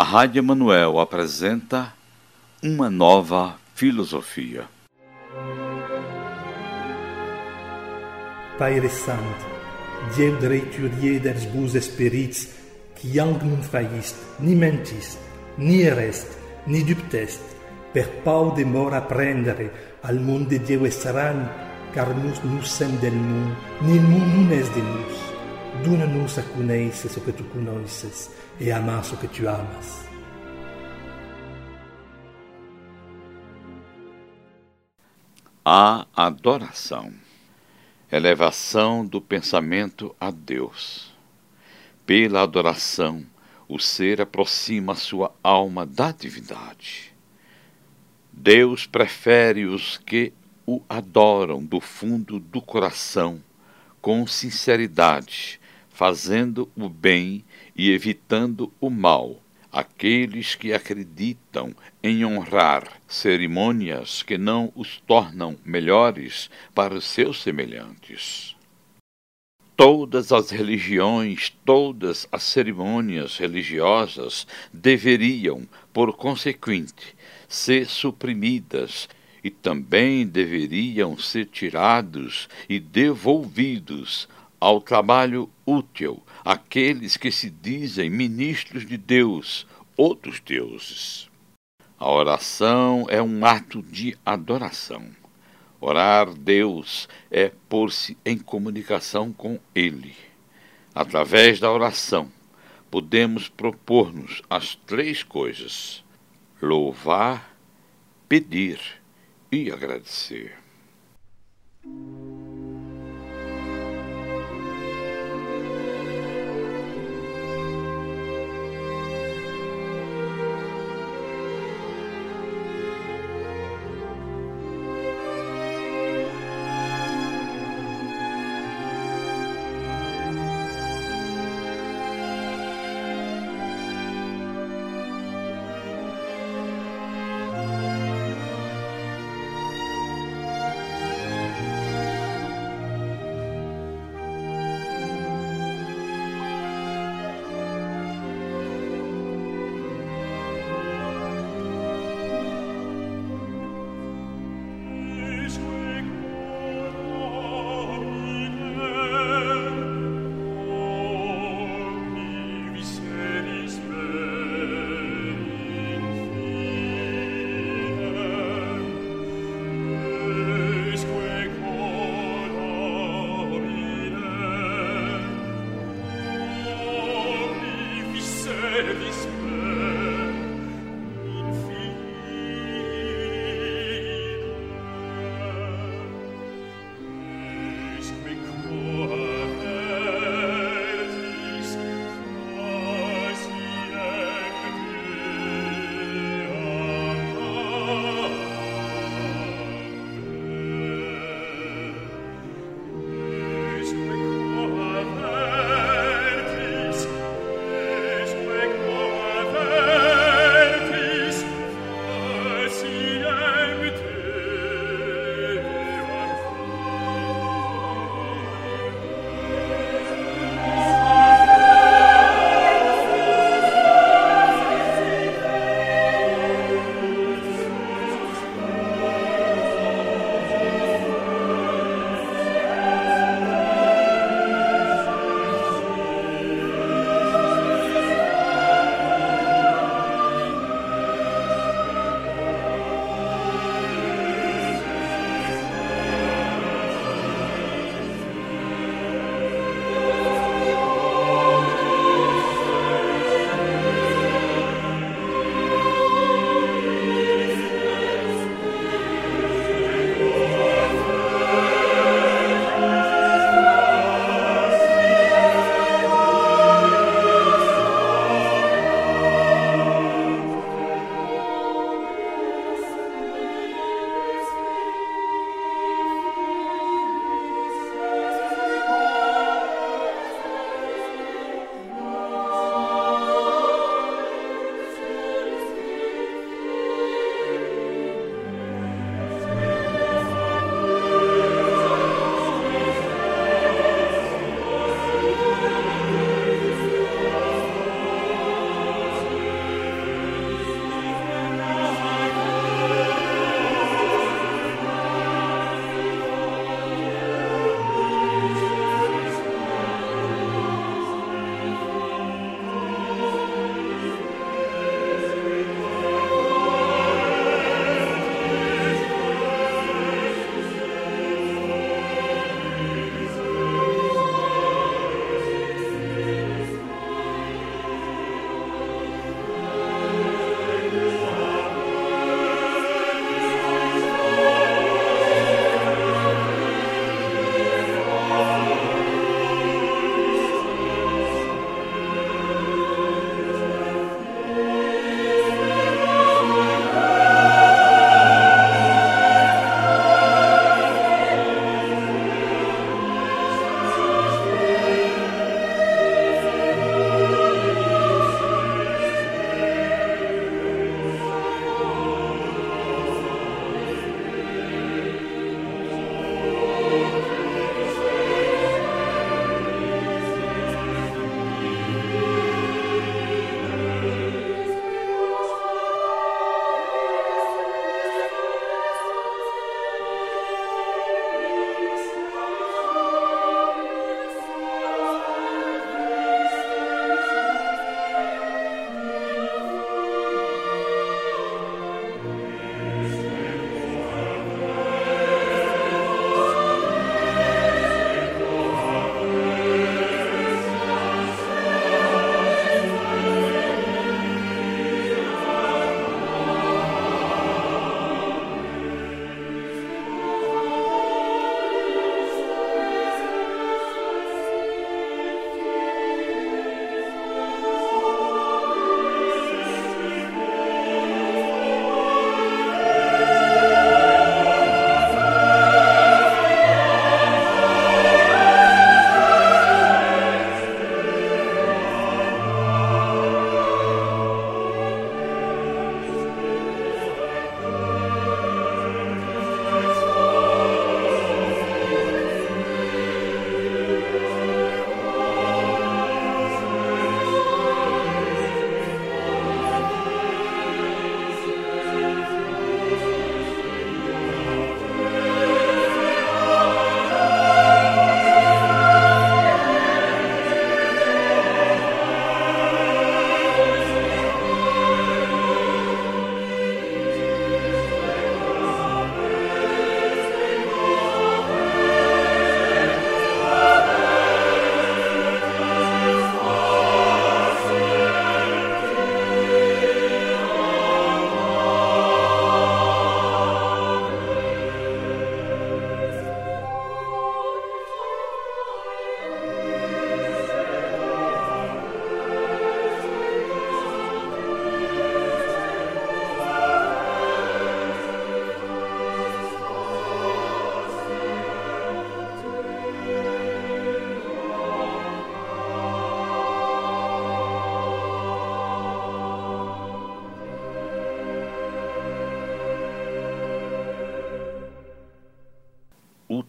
A Rádio Emanuel apresenta uma nova filosofia. Pai Santo, Deus dreiturier des bons espíritos, que algo não faíste, ni mentiste, ni ereste, ni dubteste, per pau de mor apprendere al mundo de Deus estranho, car nós não somos del mundo, o mundo não é de nós. Dona-nos a conhecer o que tu conheces e amar o que tu amas. A adoração, elevação do pensamento a Deus. Pela adoração, o ser aproxima sua alma da divindade. Deus prefere os que o adoram do fundo do coração, com sinceridade, fazendo o bem e evitando o mal, aqueles que acreditam em honrar cerimônias que não os tornam melhores para os seus semelhantes. Todas as religiões, todas as cerimônias religiosas deveriam, por consequente, ser suprimidas e também deveriam ser tirados e devolvidos ao trabalho útil aqueles que se dizem ministros de Deus, outros deuses. A oração é um ato de adoração. Orar Deus é pôr-se em comunicação com Ele. Através da oração, podemos propor-nos as três coisas: louvar, pedir e agradecer.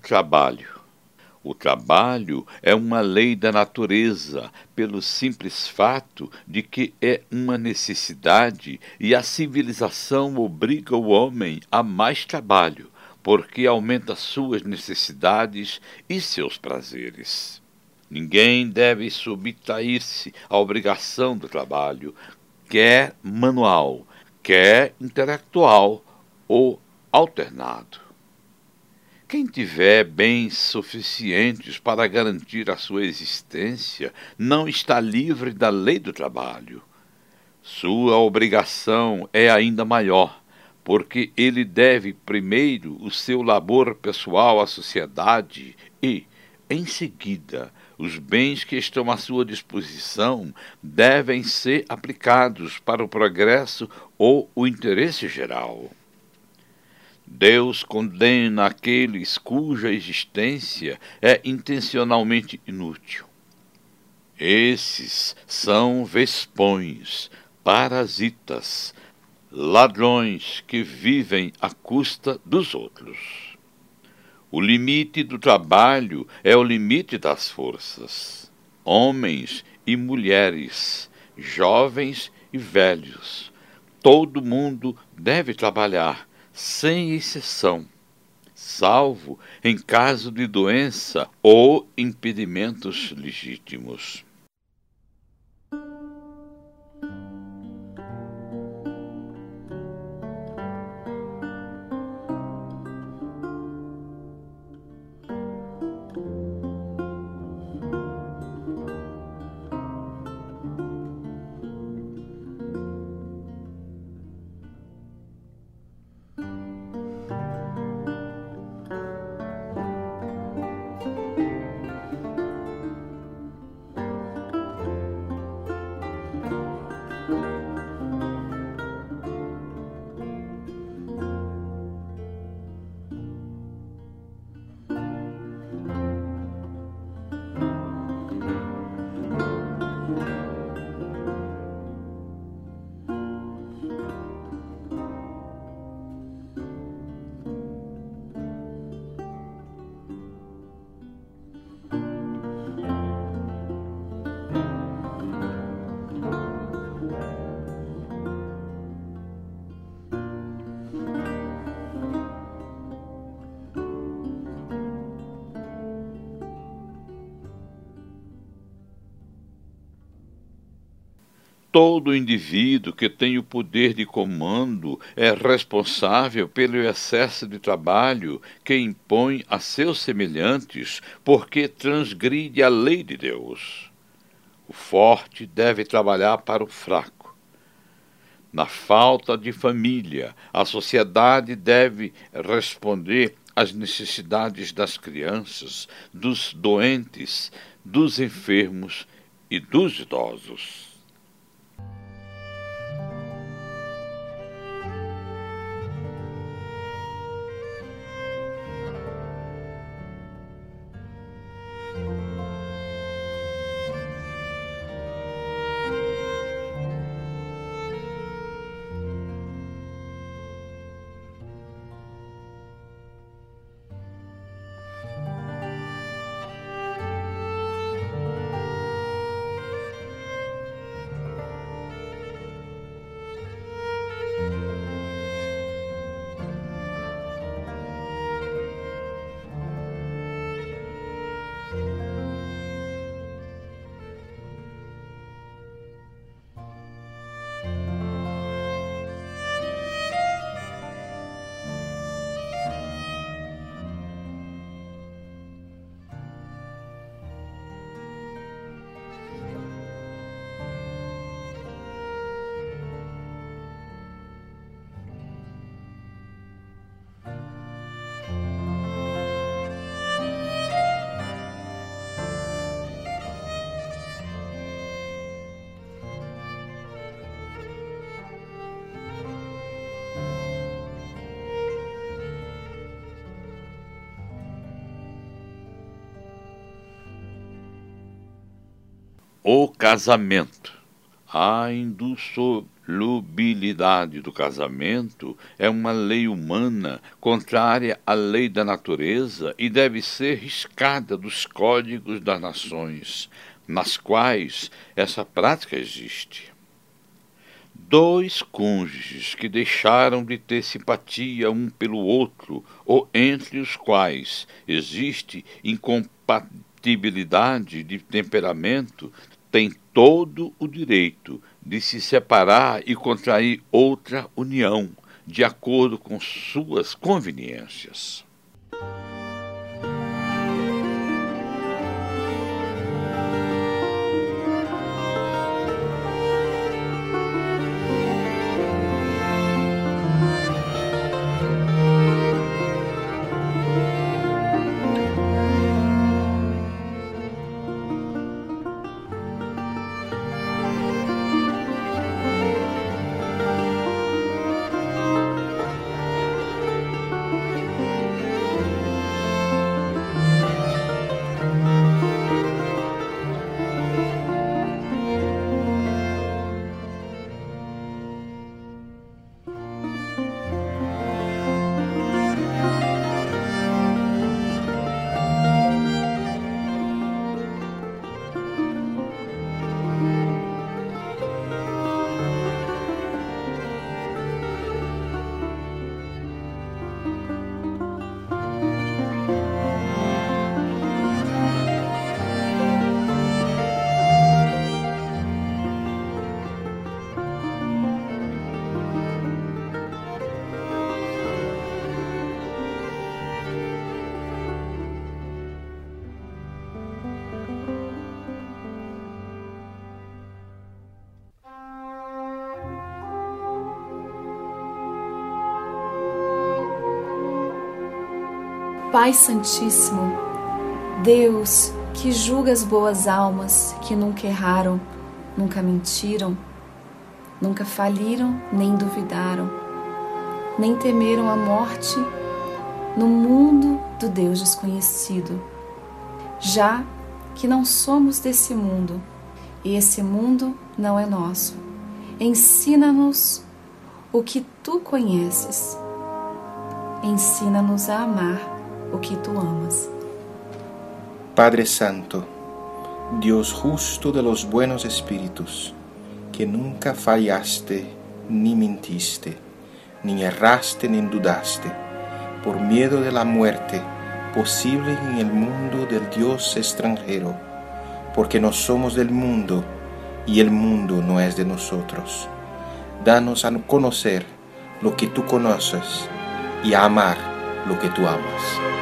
Trabalho. O trabalho é uma lei da natureza, pelo simples fato de que é uma necessidade e a civilização obriga o homem a mais trabalho, porque aumenta suas necessidades e seus prazeres. Ninguém deve subtrair-se à obrigação do trabalho, quer manual, quer intelectual ou alternado. Quem tiver bens suficientes para garantir a sua existência não está livre da lei do trabalho. Sua obrigação é ainda maior, porque ele deve primeiro o seu labor pessoal à sociedade e, em seguida, os bens que estão à sua disposição devem ser aplicados para o progresso ou o interesse geral. Deus condena aqueles cuja existência é intencionalmente inútil. Esses são vespões, parasitas, ladrões que vivem à custa dos outros. O limite do trabalho é o limite das forças. Homens e mulheres, jovens e velhos, todo mundo deve trabalhar sem exceção, salvo em caso de doença ou impedimentos legítimos. Todo indivíduo que tem o poder de comando é responsável pelo excesso de trabalho que impõe a seus semelhantes, porque transgride a lei de Deus. O forte deve trabalhar para o fraco. Na falta de família, a sociedade deve responder às necessidades das crianças, dos doentes, dos enfermos e dos idosos. O casamento, A indissolubilidade do casamento é uma lei humana contrária à lei da natureza e deve ser riscada dos códigos das nações, nas quais essa prática existe. Dois cônjuges que deixaram de ter simpatia um pelo outro, ou entre os quais existe incompatibilidade de temperamento, tem todo o direito de se separar e contrair outra união, de acordo com suas conveniências. Pai Santíssimo, Deus que julga as boas almas que nunca erraram, nunca mentiram, nunca faliram nem duvidaram, nem temeram a morte no mundo do Deus desconhecido. Já que não somos desse mundo e esse mundo não é nosso, ensina-nos o que tu conheces. Ensina-nos a amar o que tu amas. Padre Santo, Dios justo de los buenos espíritus, que nunca fallaste ni mintiste, ni erraste ni dudaste, por miedo de la muerte posible en el mundo del Dios extranjero, porque no somos del mundo y el mundo no es de nosotros. Danos a conocer lo que tú conoces y a amar lo que tú amas.